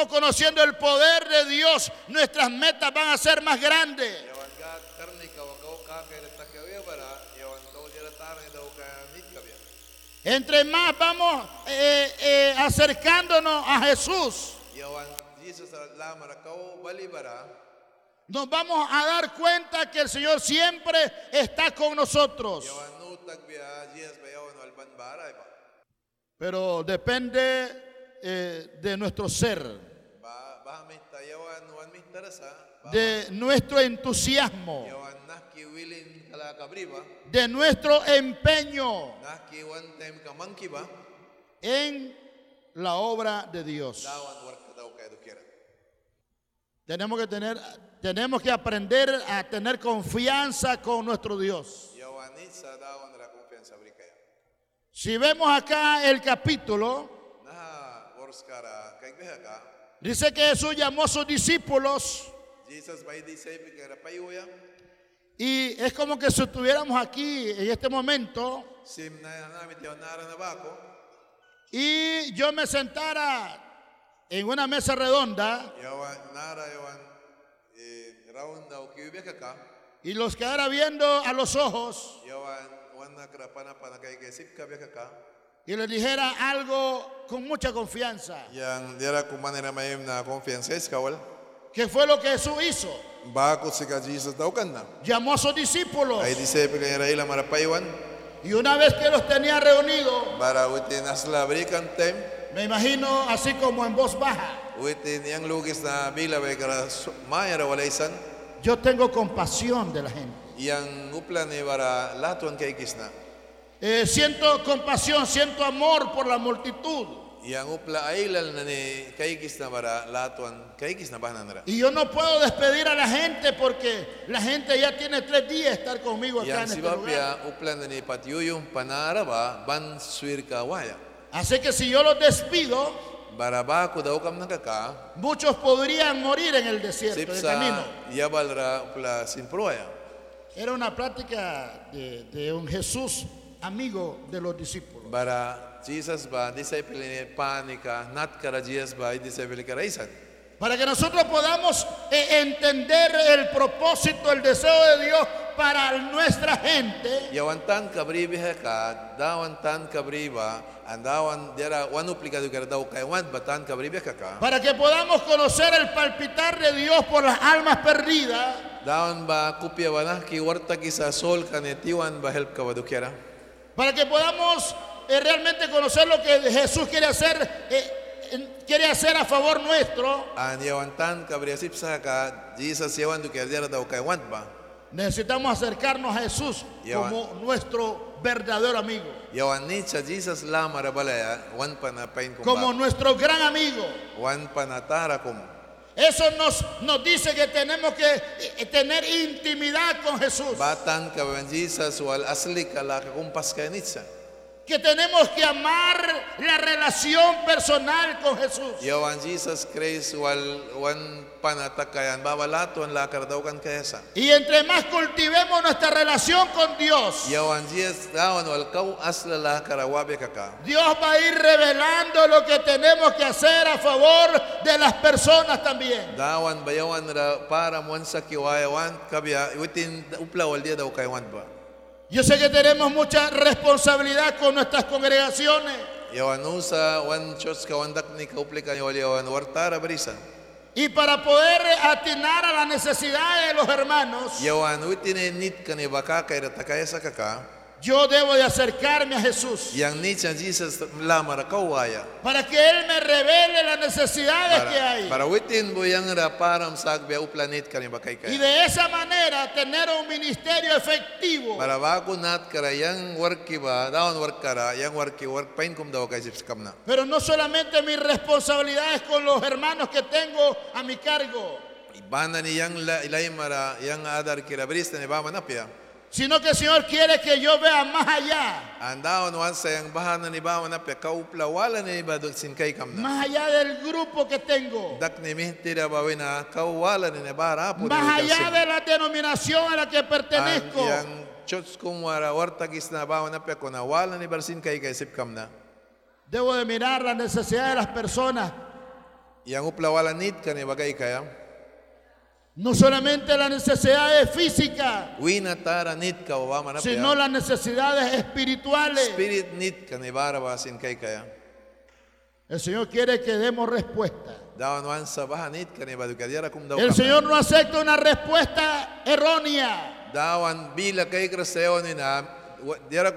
Vamos conociendo el poder de Dios, nuestras metas van a ser más grandes. Entre más vamos eh, eh, acercándonos a Jesús, nos vamos a dar cuenta que el Señor siempre está con nosotros. Pero depende eh, de nuestro ser, de nuestro entusiasmo, kabriba de nuestro empeño. En la obra de Dios. Tenemos que tener, tenemos que aprender a tener confianza con nuestro Dios. Si vemos acá el capítulo, Dice que Jesús llamó a sus discípulos. Y es como que si estuviéramos aquí en este momento y yo me sentara en una mesa redonda eh, y los quedara viendo a los ojos Y les dijera algo con mucha confianza. Yang dira kumanira mayem na confianza is kawal. ¿Qué fue lo que Jesús hizo? Bako si ka Jesus daw kan na. Llamó a sus discípulos Ay disciple ni Raila marapaywan. y una vez que los tenía reunidos, Bara witin asla brikan time. me imagino así como en voz baja, Witin yang lugis na bila bay kara mayara walaysan. yo tengo compasión de la gente. Yang uplan ni bara latuan kay kisna. Eh, siento compasión, siento amor por la multitud. Y yo no puedo despedir a la gente porque la gente ya tiene tres días estar conmigo acá en este lugar. Así que si yo los despido, muchos podrían morir en el desierto, de camino. Era una plática de, de un Jesús amigo de los discípulos. Bara Jesus ba disciple ni panika nat kara Jesus ba disciple ka raisan. Para que nosotros podamos eh, entender el propósito, el deseo de Dios para nuestra gente, Yawantan dawantan dera batan ka. para que podamos conocer el palpitar de Dios por las almas perdidas, Dawan ba kupya ba na ki warta ki sa sol kanetiwan ba help ka ba dukyara. Para que podamos eh, realmente conocer lo que Jesús quiere hacer, eh, quiere hacer a favor nuestro. Necesitamos acercarnos a Jesús como nuestro verdadero amigo, como nuestro gran amigo. Eso nos, nos dice que tenemos que eh, tener intimidad con Jesús, que tenemos que amar la relación personal con Jesús. Yawan Jesus Christ wal wan panatakayan babalaton la kardaw kan kaysa. Y entre más cultivemos nuestra relación con Dios, Yawan Jesus dawan wal kau asla la karawabe kaka. Dios va a ir revelando lo que tenemos que hacer a favor de las personas también. Dawan bayawan ra para mon sa kiwayawan kabya witin upla wal dia daw kaywan ba. Yo sé que tenemos mucha responsabilidad con nuestras congregaciones. Y para poder atinar a las necesidades de los hermanos, Yo debo de acercarme a Jesús Yang ni siya Jesus lamar para que Él me revele las necesidades que hay. para witin yang uplanit Y de esa manera tener un ministerio efectivo. Para kara yang ba, yang work pain kum daw. Pero no solamente mis responsabilidades con los hermanos que tengo a mi cargo, ni yang yang adar kira ba. Sino que el Señor quiere que yo vea más allá, más allá del grupo que tengo, más allá de la denominación a la que pertenezco. Debo de mirar las necesidades de las personas, no solamente las necesidades físicas, sino las necesidades espirituales. Kaya. El Señor quiere que demos respuesta. El. Señor no acepta una respuesta errónea. Biya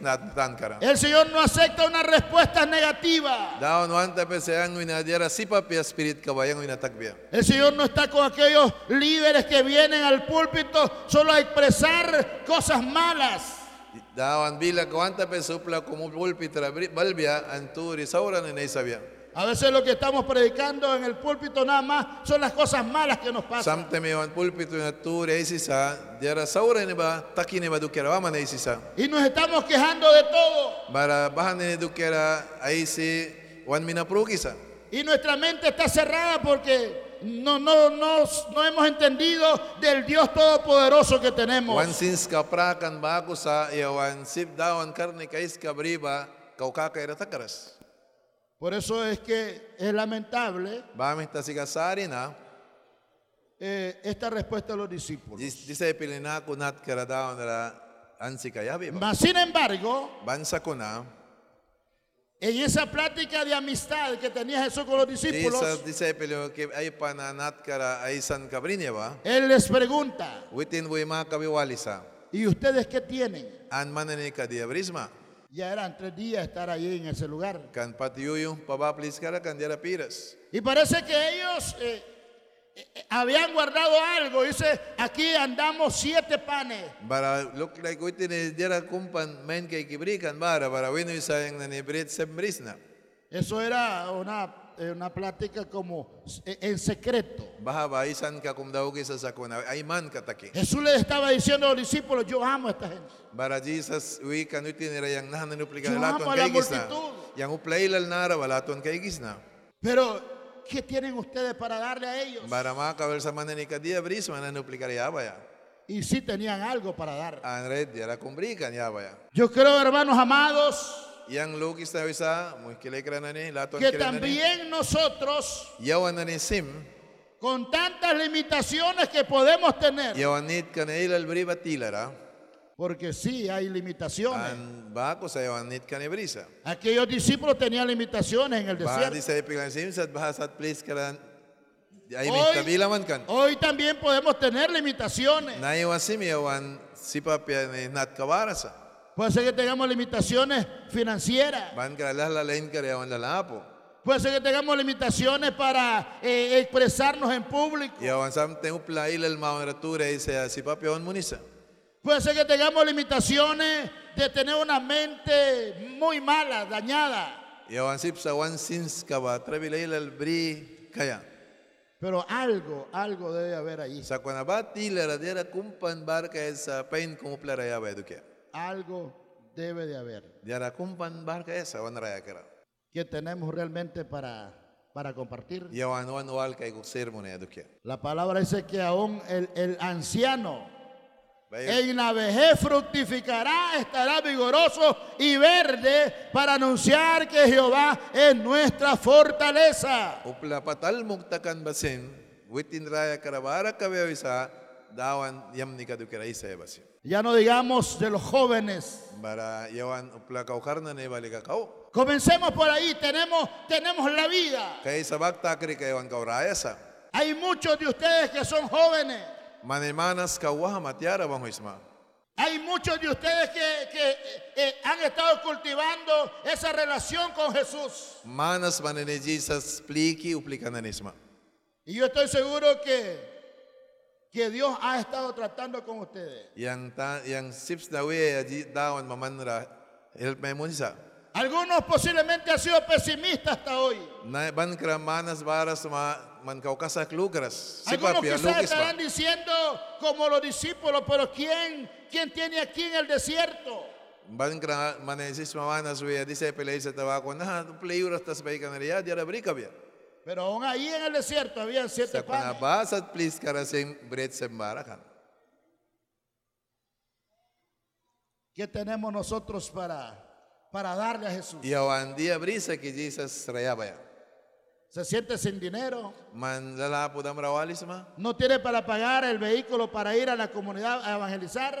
na tan. El Señor no acepta una respuesta negativa. Wina sipa pia spirit wina. El Señor no está con aquellos líderes que vienen al púlpito solo a expresar cosas malas. Bila pulpitra balbia anturi. A veces lo que estamos predicando en el púlpito nada más son las cosas malas que nos pasan. Samtame wan pulpito na turi ay sisa dira saura ni ba taki ni ba dukira wa man ay sisa. Y nos estamos quejando de todo. Bara bahan ni dukira ay si wan minaprukisa. Y nuestra mente está cerrada porque no, no, no, no hemos entendido del Dios Todopoderoso que tenemos. Wan sins ka prakan ba ako sa iya wan sip dawan karni kais ka briba kau kakay ratakaras. Por eso es que es lamentable eh, esta respuesta de los discípulos. Mas, sin embargo, en esa plática de amistad que tenía Jesús con los discípulos, Él les pregunta, ¿y ustedes qué tienen? Ya eran tres días estar allí en ese lugar. kan patiyuyong piras. Y parece que ellos eh, eh, habían guardado algo. Dice, aquí andamos siete panes. Bara look like kumpan kay kibrikan bara bara wino isayang nanibrit sembrisna. Eso era una, una plática como eh, en secreto. Jesús les estaba diciendo a los discípulos, yo amo a esta gente. Yo amo a la multitud. Pero, ¿qué tienen ustedes para darle a ellos? Y sí tenían algo para dar. Yo creo, hermanos amados, Que también nosotros, con tantas limitaciones que podemos tener, porque sí hay limitaciones. Aquellos discípulos tenían limitaciones en el desierto. Hoy-. Hoy también podemos tener limitaciones. Puede ser que tengamos limitaciones financieras. Ban ka la lain ka yawan lalapo. Puede ser que tengamos limitaciones para eh, expresarnos en público. Yawan sam te upla ilal maunratura y sea sipapya on munisa. Puede ser que tengamos limitaciones de tener una mente muy mala, dañada. Yawan sip sa one sins ka ba trabila ilal bri kaya. Pero algo, algo debe haber ahí. Sa kuna ba tilara dira kumpan bar ka sa pain kung upla raya ba eduke. Algo debe de haber. Que tenemos realmente para, para compartir. La palabra dice que aún el, el anciano en la vejez fructificará, estará vigoroso y verde para anunciar que Jehová es nuestra fortaleza. dawan Ya no digamos de los jóvenes. Comencemos por ahí, tenemos, tenemos la vida. Hay muchos de ustedes que son jóvenes. Hay muchos de ustedes que, que, eh, eh, han estado cultivando esa relación con Jesús. Manas. Y yo estoy seguro que, que Dios ha estado tratando con ustedes. Yang ta yang sips na we aji dawan mamanra help me mo sa. Algunos posiblemente han sido pesimistas hasta hoy. Na ban ma man Algunos quizás estarán diciendo como los discípulos, pero ¿quién, quién tiene aquí en el desierto? Ban kra manesis mamanas we tawa ko na tas bay bia. Pero aún ahí en el desierto habían siete panes. ¿Qué tenemos nosotros para, para darle a Jesús? Se siente sin dinero, no tiene para pagar el vehículo para ir a la comunidad a evangelizar,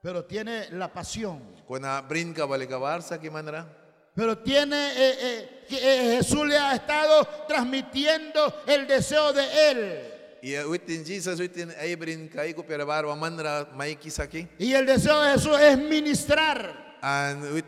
pero tiene la pasión. Pero tiene, eh, eh, que, eh, Jesús le ha estado transmitiendo el deseo de Él. Y el deseo de Jesús es ministrar. Do.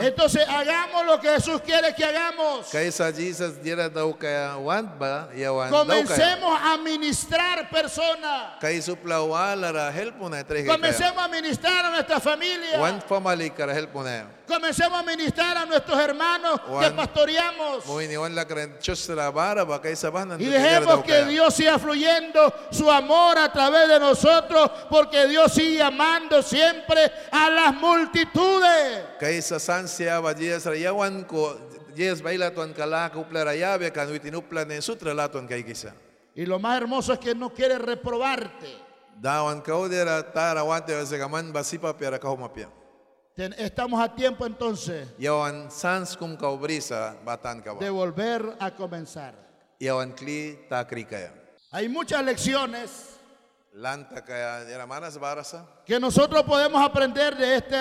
Entonces hagamos lo que Jesús quiere que hagamos. Kaysa Jesus dira daw kaya want ba? Yawan daw kaya. Comencemos a ministrar personas. Ra na. Comencemos a ministrar a nuestra familia. Want family kara helpon na. Comencemos a ministrar a nuestros hermanos que pastoreamos. Y dejemos que Dios siga fluyendo su amor a través de nosotros, porque Dios sigue amando siempre a las multitudes. Y lo más hermoso es que no quiere reprobarte. Dawan kau dira tara wante sa kaman basipa pera kau mapia. Estamos a tiempo entonces Yawan sans kum kau brisa batan ka de volver a comenzar. Yawan kli takri kaya. Hay muchas lecciones Lanta kaya dira manas barasa. que nosotros podemos aprender de este,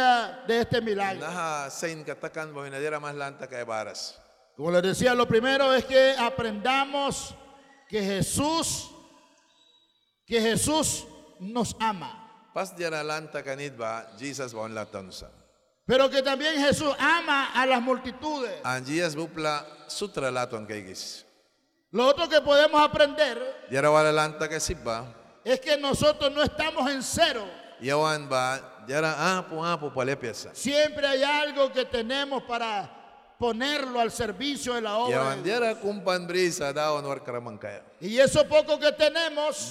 de este milagro. Naha sain katakan ba dira mas lanta kaya baras. Como les decía, lo primero es que aprendamos que Jesús, que Jesús nos ama. Pas dira lanta kanid ba Jesus ba on laton sa. Pero que también Jesús ama a las multitudes. Jesus. Lo otro que podemos aprender es que nosotros no estamos en cero. Ba, jara apo apo palepyasa. Siempre hay algo que tenemos para ponerlo al servicio de la obra. De Dios. Y eso poco que tenemos,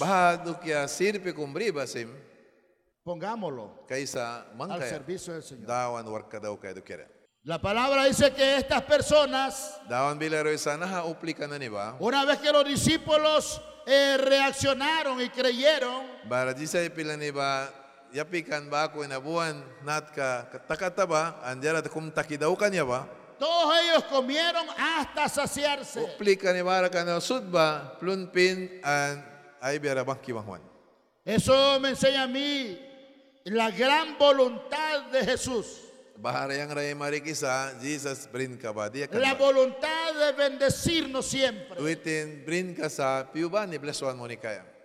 pongámoslo kaysa al servicio del Señor. Dawan. La palabra dice que estas personas, Dawan bilaro isa naha upli ka na ni ba? una vez que los discípulos eh, reaccionaron y creyeron, Bara jisa ipila ni ba, yapikan ba ako inabuan nat ka takata ba, anjara kum taki daw kanya ba? todos ellos comieron hasta saciarse. Upli ka ni bara ka na sud ba, plunpin an ay biara bang kimangwan. Eso me enseña a mí la gran voluntad de Jesús. Yang Jesus brin La voluntad de bendecirnos siempre. Brin.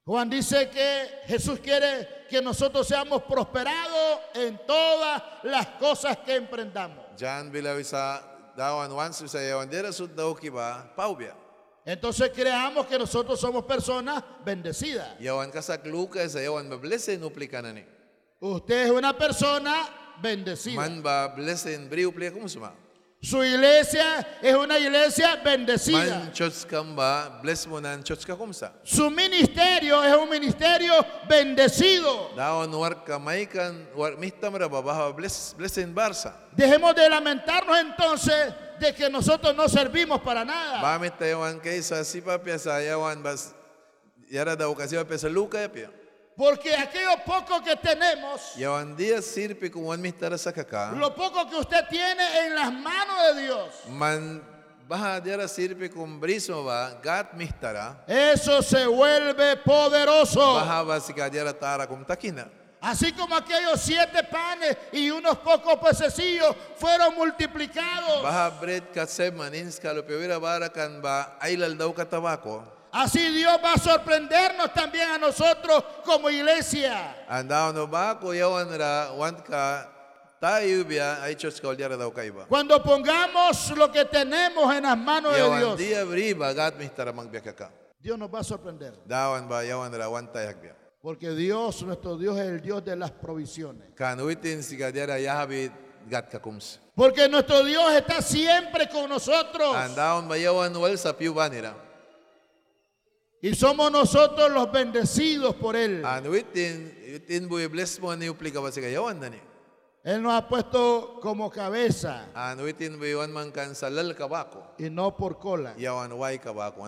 Juan dice que Jesús quiere que nosotros seamos prosperados en todas las cosas que emprendamos. Jan dawan yawan sud. Entonces creamos que nosotros somos personas bendecidas. Yawan sa yawan. Usted es una persona bendecida. Man. Su iglesia es una iglesia bendecida. Man bless ka kumsa. Su ministerio es un ministerio bendecido. War war bless barsa. Dejemos de lamentarnos entonces de que nosotros no servimos para nada. Wan sa yawan bas yara. Porque aquello poco que tenemos, Yawan dia sirpi kung wan mihtara sa kaka. lo poco que usted tiene en las manos de Dios, Man baha dira sirpi kung briso ba gat mihtara. eso se vuelve poderoso. Baha ba si kadira tara kung takina. Así como aquellos siete panes y unos pocos pececillos fueron multiplicados. Baha bread ka semanins kalupiwira bara kan ba ailal daw katabako. Así Dios va a sorprendernos también a nosotros como iglesia. Cuando pongamos lo que tenemos en las manos de Dios. Dios nos va a sorprender. Porque Dios, nuestro Dios, es el Dios de las provisiones. Porque nuestro Dios está siempre con nosotros. Y somos nosotros los bendecidos por Él. Bless si yawan na ni. Él nos ha puesto como cabeza man kan salal ba ko. y no por cola. Yawan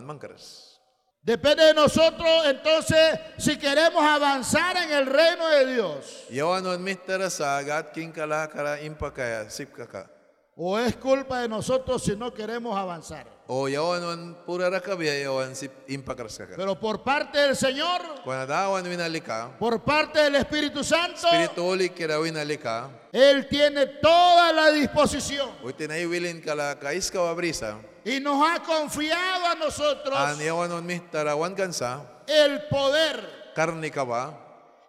man karas. Depende de nosotros entonces si queremos avanzar en el reino de Dios. Yawan mihtara sa gat king kala kara. O es culpa de nosotros si no queremos avanzar. Pero por parte del Señor, por parte del Espíritu Santo, Él tiene toda la disposición. Y nos ha confiado a nosotros el poder,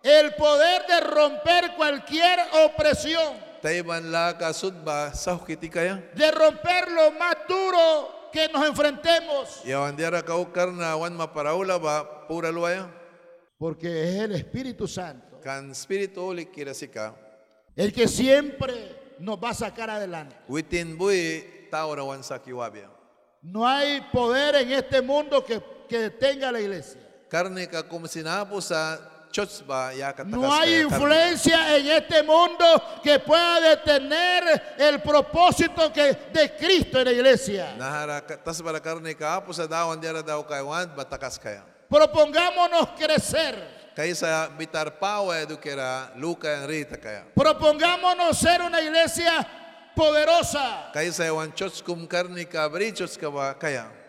el poder de romper cualquier opresión, de romper lo más duro que nos enfrentemos, porque es el Espíritu Santo. El que siempre nos va a sacar adelante. No hay poder en este mundo que, que detenga a la iglesia. No hay influencia en este mundo que pueda detener el propósito que, de Cristo en la iglesia. Propongámonos crecer. Kaya. Propongámonos ser una iglesia poderosa.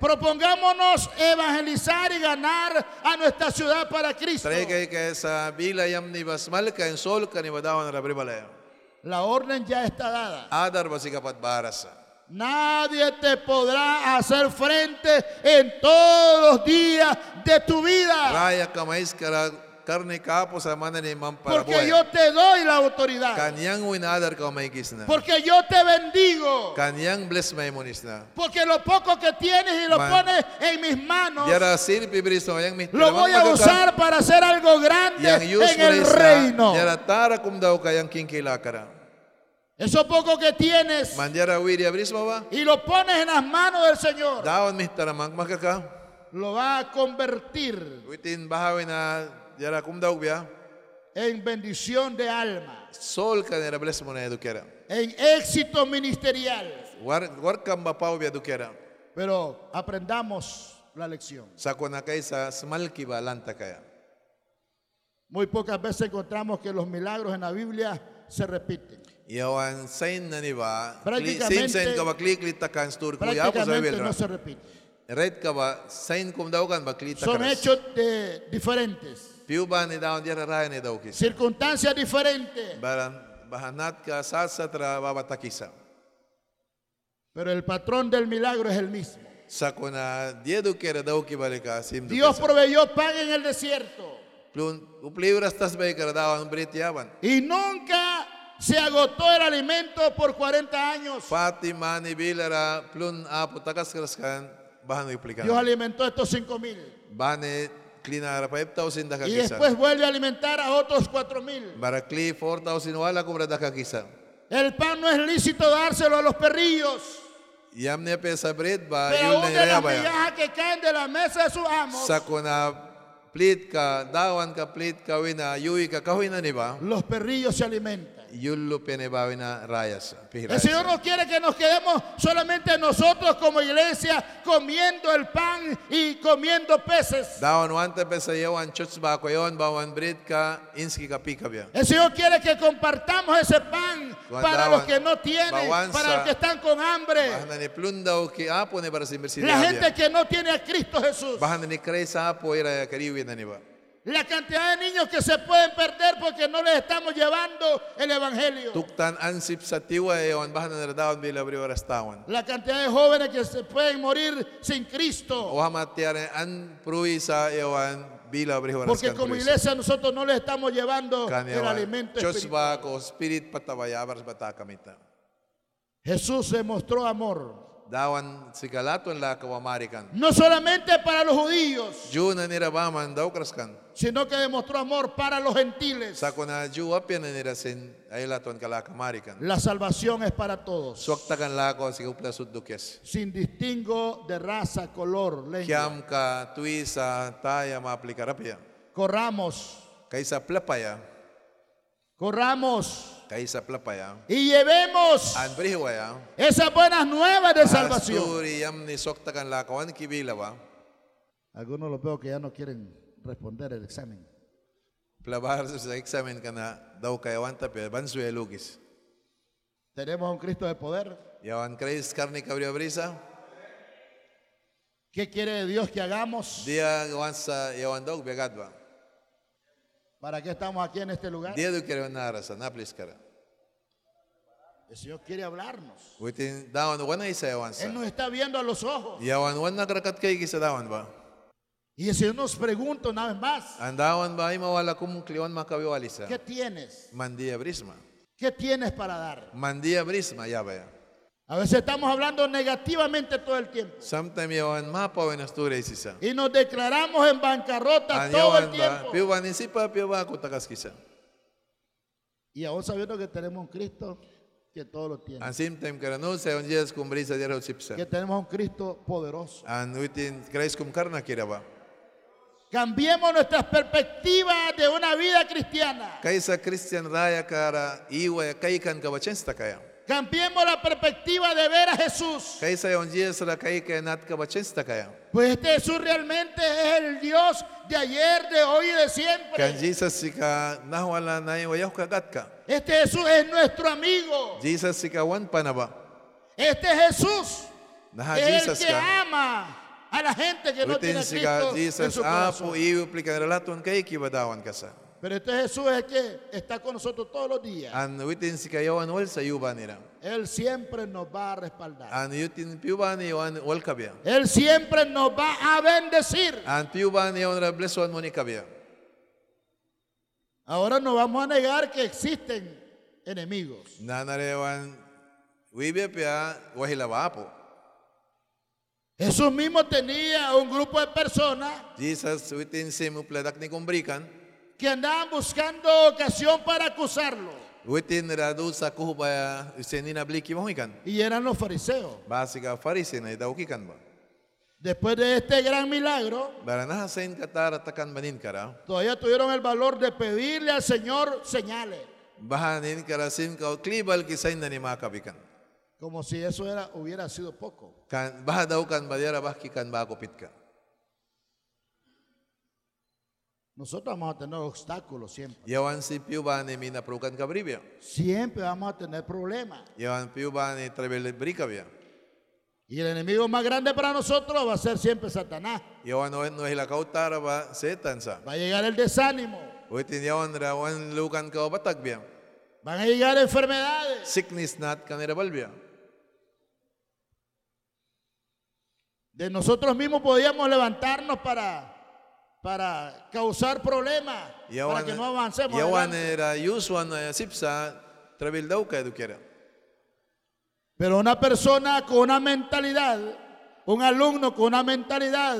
Propongámonos evangelizar y ganar a nuestra ciudad para Cristo. La orden ya está dada. Nadie te podrá hacer frente en todos los días de tu vida. Porque yo te doy la autoridad. Kanyang win adar ka may kisna. Porque yo te bendigo. Kanyang bless may monis na. Porque lo poco que tienes y lo Man. pones en mis manos, pibriso yang lo voy a usar para hacer algo grande en el reino. Diara tara kum daw kayang kinkila kara. Eso poco que tienes Mandiara ba? y lo pones en las manos del Señor, Dawan mi taramang makaka. lo va a convertir Witin bahawi na en bendición de alma, Sol ka nera bless mo na edukera. en éxito ministerial. War war kam ba pau biya dukera. Pero aprendamos la lección. Smalki ba lanta kaya. Muy pocas veces encontramos que los milagros en la Biblia se repiten. Yawan sign na ni ba? Prácticamente- Same sign ka ba kliklit takan stur ko ya po sa Prácticamente wilra. no se repiten. Red ka ba? Sign kum daw kan ba klita Son hechos diferentes, Circunstancias diferentes, pero el patrón del milagro es el mismo. Dios proveyó pan en el desierto. Y nunca se agotó el alimento por 40 años. Dios alimentó a estos cinco mil Bane klinara pa 5000 da y después vuelve a alimentar a otros cuatro mil. Barakli 4000 wala kumra da kakisa. El pan no es lícito dárselo a los perrillos, Yam ni pe sa brit ba pero yul aún na de las iraya ba. migajas que caen de la mesa de sus amos, Sa ko na plit ka dawan ka plit ka wina yui ka kahoy na ni ba. los perrillos se alimentan. El. Señor no quiere que nos quedemos solamente nosotros como iglesia comiendo el pan y comiendo peces. El Señor quiere que compartamos ese pan para los que no tienen, para los que están con hambre, la gente que no tiene a Cristo Jesús. La cantidad de niños que se pueden perder porque no les estamos llevando el Evangelio. Tuktan ansip bahan bila restawan. La cantidad de jóvenes que se pueden morir sin Cristo. An bila briwa Porque como iglesia nosotros no les estamos llevando el alimento espiritual. ko spirit. Jesús se mostró amor. La kawamarikan. No solamente para los judíos, sino que demostró amor para los gentiles. Kalakamarikan. La salvación es para todos, si sin distingo de raza, color, lengua. Kiam ka taya. Corramos, plapaya. Corramos y llevemos esas buenas nuevas de salvación. Algunos los veo que ya no quieren responder el examen. Tenemos un Cristo de poder. ¿Qué quiere Dios que hagamos? Dia gawan sa yawan daw biagadwa. ¿Para qué estamos aquí en este lugar? Dia do kira nara sa naplis kara. El Señor quiere hablarnos. Witin dawan wana isa yawan sa. Él nos está viendo a los ojos. Yawan wan nakrakat kay kisa dawan ba. Y el Señor nos pregunta una vez más, Ang dawan ba ay mawala kum kliwan makawiwalisa. ¿qué tienes? Mandia brisma. ¿Qué tienes para dar? Mandia brisma yabaya. A veces estamos hablando negativamente todo el tiempo. Y nos declaramos en bancarrota todo el tiempo. Y aún sabiendo que tenemos un Cristo que todo lo tiene. Que tenemos un Cristo poderoso. Cambiemos nuestras perspectivas de una vida cristiana. Cambiemos la perspectiva de ver a Jesús. Pues este Jesús realmente es el Dios de ayer, de hoy y de siempre. Este Jesús es nuestro amigo. Este Jesús es el que ama a la gente que no tiene a Cristo en su apo corazón. Pero este Jesús es el que está con nosotros todos los días. An witin sika yawan wal sa. Él siempre nos va a respaldar. An yutin piuban yawan wal kabya. Él siempre nos va a bendecir. Piuban yawan ra. Ahora no vamos a negar que existen enemigos. Nanarewan wibe pia wahila apo. Jesús mismo tenía un grupo de personas Jesus ni kumbrikan. Que andaban buscando ocasión para acusarlo. Y eran los fariseos. Después de este gran milagro, todavía tuvieron el valor de pedirle al Señor señales. Como si eso era, hubiera sido poco. Kan baha daw kan badira bahki kan ba kupit ka. Nosotros vamos a tener obstáculos siempre. Yawan si piu ba ni mina prukan ka bribya. Siempre vamos a tener problemas. Yawan piu ba ni travel brikabya. Y el enemigo más grande para nosotros va a ser siempre Satanás. Yawan no no hila kautara ba setan sa. Va a llegar el desánimo. Witin yawan rawan lukan ka batagbiya. Van a llegar enfermedades. Sickness nat kanira balbiya. De nosotros mismos podíamos levantarnos para, para causar problemas. para que no avancemos. yawan era yuswan sipsa. Pero una persona con una mentalidad, un alumno con una mentalidad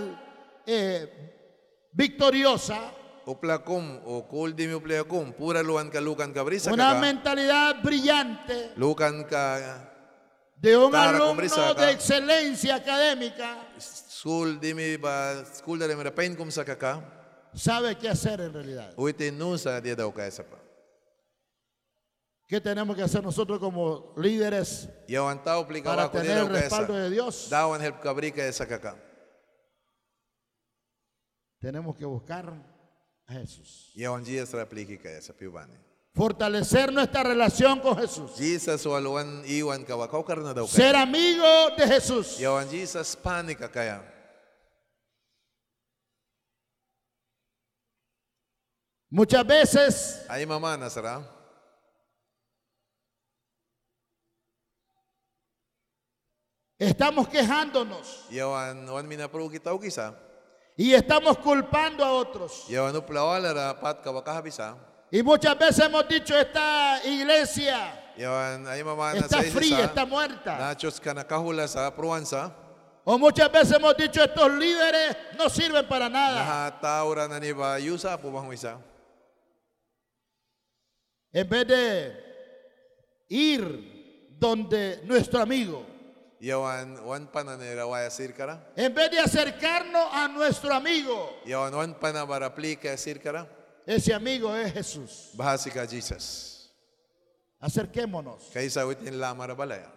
eh, victoriosa, Uplakum o kul di mi uplakum pura luan ka lukan ka brisa una mentalidad brillante Lukan ka de un alumno de excelencia académica, ba kum sabe qué hacer en realidad. Uitin nu sa dia daw ka sa pa. ¿Qué tenemos que hacer nosotros como líderes para tener el respaldo de Dios? Tenemos que buscar a Jesús. Fortalecer nuestra relación con Jesús. Ser amigo de Jesús. Yawan Jesus panik ka kaya. Muchas veces mamá estamos quejándonos y estamos culpando a otros. Y muchas veces hemos dicho, esta iglesia está fría, está. muerta. O muchas veces hemos dicho, estos líderes no sirven para nada. Nahataura na ni ba yusa po bang isa. En vez de ir donde nuestro amigo, Yawan wan pa na nirawaya sirkara. en vez de acercarnos a nuestro amigo, Yawan wan pa na barapli ka sirkara. ese amigo es Jesús. Bahasi ka Jesus. Acerquémonos. Kaysa witin lamara balaya.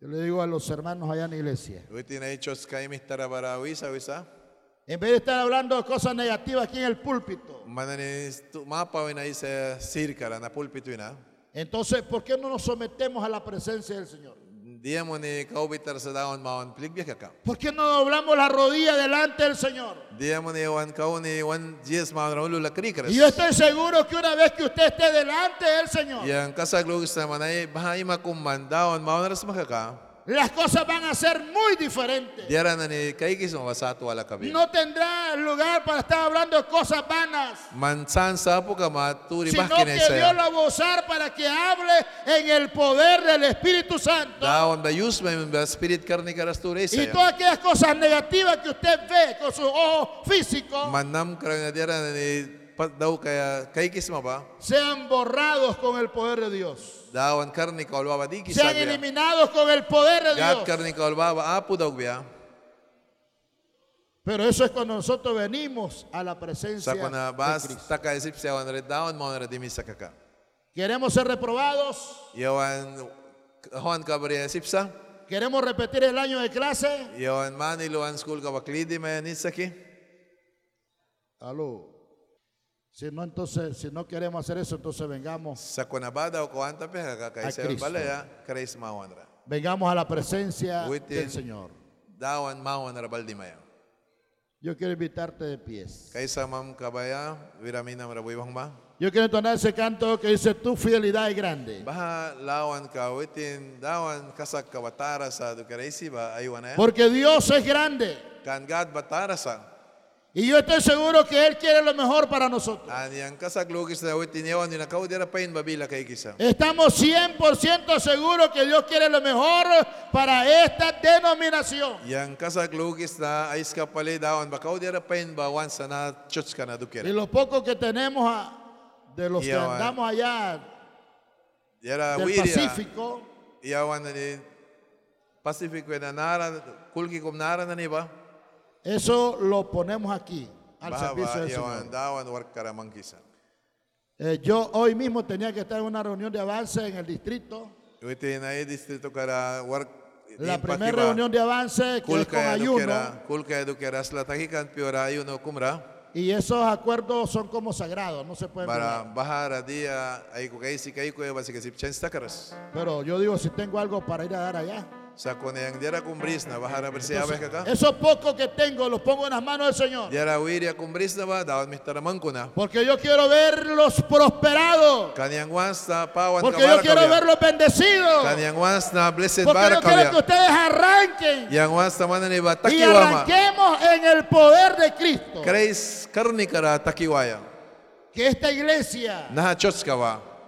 Yo le digo a los hermanos allá en la iglesia, Witin ay chos kay mistara bara wisa wisa. En vez de estar hablando de cosas negativas aquí en el púlpito, entonces, ¿por qué no nos sometemos a la presencia del Señor? ¿Por qué no doblamos la rodilla delante del Señor? Y yo estoy seguro que una vez que usted esté delante del Señor, Las cosas van a ser muy diferentes. No tendrá lugar para estar hablando de cosas vanas, sino que Dios lo va a usar para que hable en el poder del Espíritu Santo. Y todas aquellas cosas negativas que usted ve con sus ojos físicos Daw kaya ba? sean borrados con el poder de Dios. Dawan karni Sean eliminados con el poder de Gat Dios. karni daw biya. Pero eso es cuando nosotros venimos a la presencia de Cristo. Queremos ser reprobados, queremos repetir el año de clase. Aló. Si no, entonces, si no queremos hacer eso, entonces vengamos, A Cristo. balaya vengamos a la presencia Within- del Señor. Dawan. Yo quiero invitarte de pies. Kabaya ba? Yo quiero entonar ese canto que dice, tu fidelidad es grande. Lawan dawan kasak sa ba eh. Porque Dios es grande. Kan God batara sa. Y yo estoy seguro que Él quiere lo mejor para nosotros. Estamos 100% seguros que Dios quiere lo mejor para esta denominación. Y lo poco que tenemos a- de los que andamos allá del. Pacífico, Pacific na nara kulki nara na ni ba? Eso lo ponemos aquí, al servicio del Señor. Eh, yo hoy mismo tenía que estar en una reunión de avance en el distrito. La primera reunión de avance que es con ayuno. Y esos acuerdos son como sagrados, no se pueden. Pero yo digo, si tengo algo para ir a dar allá. Sa kone yang diara kumbris na bahara bersi abe Entonces, kaka. eso poco que tengo lo pongo en las manos del Señor. Porque yo quiero verlos prosperados. Porque yo quiero verlos bendecidos. Porque yo quiero que ustedes arranquen y arranquemos en el poder de Cristo. Que esta iglesia.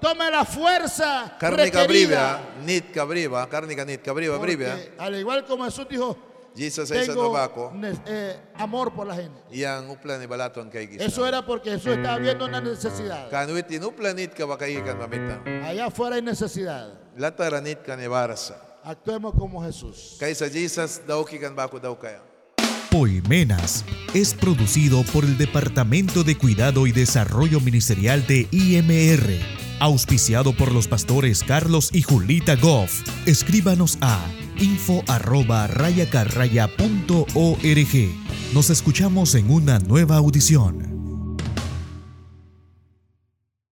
Tome la fuerza Karni requerida. kabriba, nit kabriba, karni ka nit kabriba briba. Porque al igual como Jesús dijo, Jesus tengo ne- eh, amor por la gente. Eso era porque Jesús estaba viendo una necesidad. Allá afuera hay necesidad. Actuemos como Jesús. Poimenas es producido por el Departamento de Cuidado y Desarrollo Ministerial de IMR, auspiciado por los pastores Carlos y Julita Goff. Escríbanos a info. Nos escuchamos en una nueva audición.